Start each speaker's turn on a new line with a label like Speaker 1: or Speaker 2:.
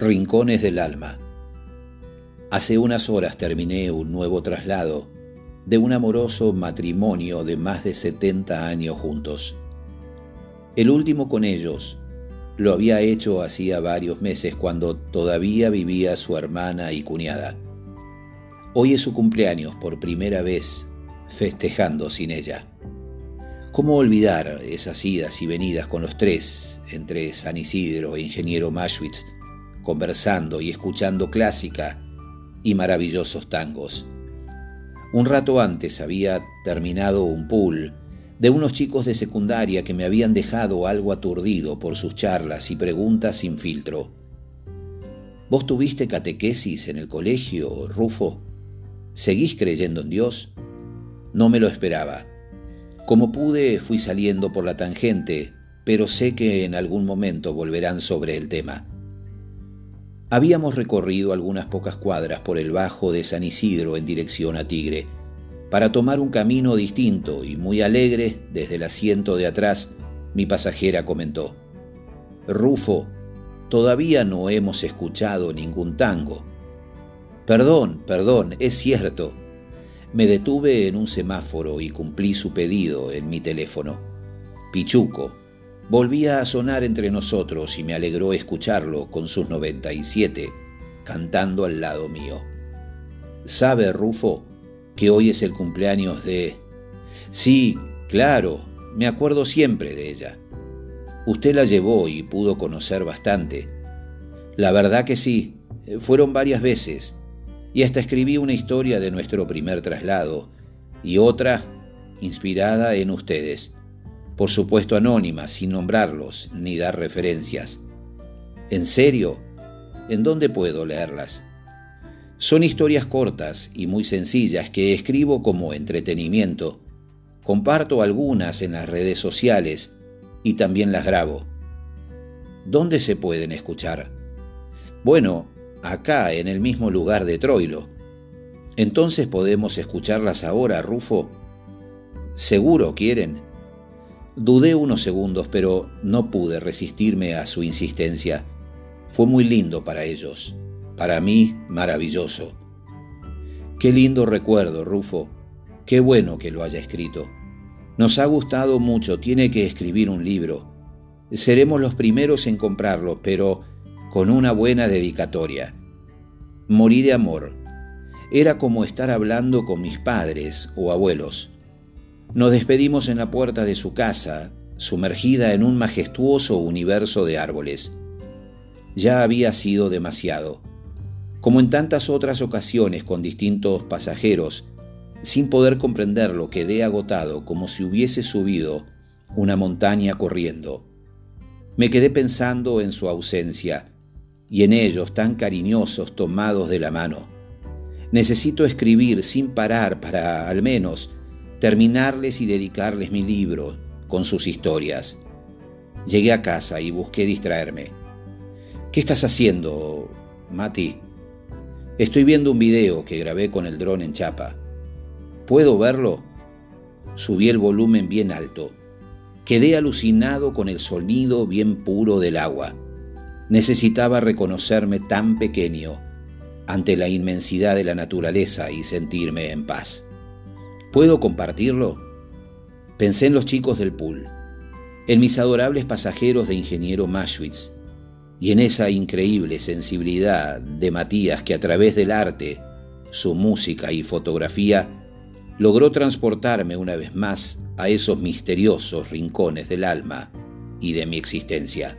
Speaker 1: Rincones del Alma. Hace unas horas terminé un nuevo traslado de un amoroso matrimonio de más de 70 años juntos. El último con ellos lo había hecho hacía varios meses cuando todavía vivía su hermana y cuñada. Hoy es su cumpleaños por primera vez festejando sin ella. ¿Cómo olvidar esas idas y venidas con los tres entre San Isidro e Ingeniero Maschwitz? Conversando y escuchando clásica y maravillosos tangos. Un rato antes había terminado un pool de unos chicos de secundaria que me habían dejado algo aturdido por sus charlas y preguntas sin filtro. ¿Vos tuviste catequesis en el colegio, Rufo? ¿Seguís creyendo en Dios? No me lo esperaba. Como pude, fui saliendo por la tangente, pero sé que en algún momento volverán sobre el tema. Habíamos recorrido algunas pocas cuadras por el bajo de San Isidro en dirección a Tigre, para tomar un camino distinto y muy alegre, desde el asiento de atrás, mi pasajera comentó, Rufo, todavía no hemos escuchado ningún tango. Perdón, perdón, es cierto. Me detuve en un semáforo y cumplí su pedido en mi teléfono. Pichuco, volvía a sonar entre nosotros y me alegró escucharlo con sus 97, cantando al lado mío. ¿Sabe, Rufo, que hoy es el cumpleaños de... Sí, claro, me acuerdo siempre de ella. Usted la llevó y pudo conocer bastante. La verdad que sí, fueron varias veces, y hasta escribí una historia de nuestro primer traslado, y otra inspirada en ustedes por supuesto anónimas, sin nombrarlos ni dar referencias. ¿En serio? ¿En dónde puedo leerlas? Son historias cortas y muy sencillas que escribo como entretenimiento. Comparto algunas en las redes sociales y también las grabo. ¿Dónde se pueden escuchar? Bueno, acá, en el mismo lugar de Troilo. Entonces podemos escucharlas ahora, Rufo. ¿Seguro quieren? Dudé unos segundos, pero no pude resistirme a su insistencia. Fue muy lindo para ellos, para mí maravilloso. Qué lindo recuerdo, Rufo. Qué bueno que lo haya escrito. Nos ha gustado mucho, tiene que escribir un libro. Seremos los primeros en comprarlo, pero con una buena dedicatoria. Morí de amor. Era como estar hablando con mis padres o abuelos. Nos despedimos en la puerta de su casa, sumergida en un majestuoso universo de árboles. Ya había sido demasiado. Como en tantas otras ocasiones con distintos pasajeros, sin poder comprenderlo, quedé agotado como si hubiese subido una montaña corriendo. Me quedé pensando en su ausencia y en ellos tan cariñosos tomados de la mano. Necesito escribir sin parar para, al menos, terminarles y dedicarles mi libro con sus historias. Llegué a casa y busqué distraerme. ¿Qué estás haciendo, Mati? Estoy viendo un video que grabé con el dron en chapa. ¿Puedo verlo? Subí el volumen bien alto. Quedé alucinado con el sonido bien puro del agua. Necesitaba reconocerme tan pequeño ante la inmensidad de la naturaleza y sentirme en paz. ¿Puedo compartirlo? Pensé en los chicos del pool, en mis adorables pasajeros de ingeniero Maschwitz y en esa increíble sensibilidad de Matías que a través del arte, su música y fotografía logró transportarme una vez más a esos misteriosos rincones del alma y de mi existencia.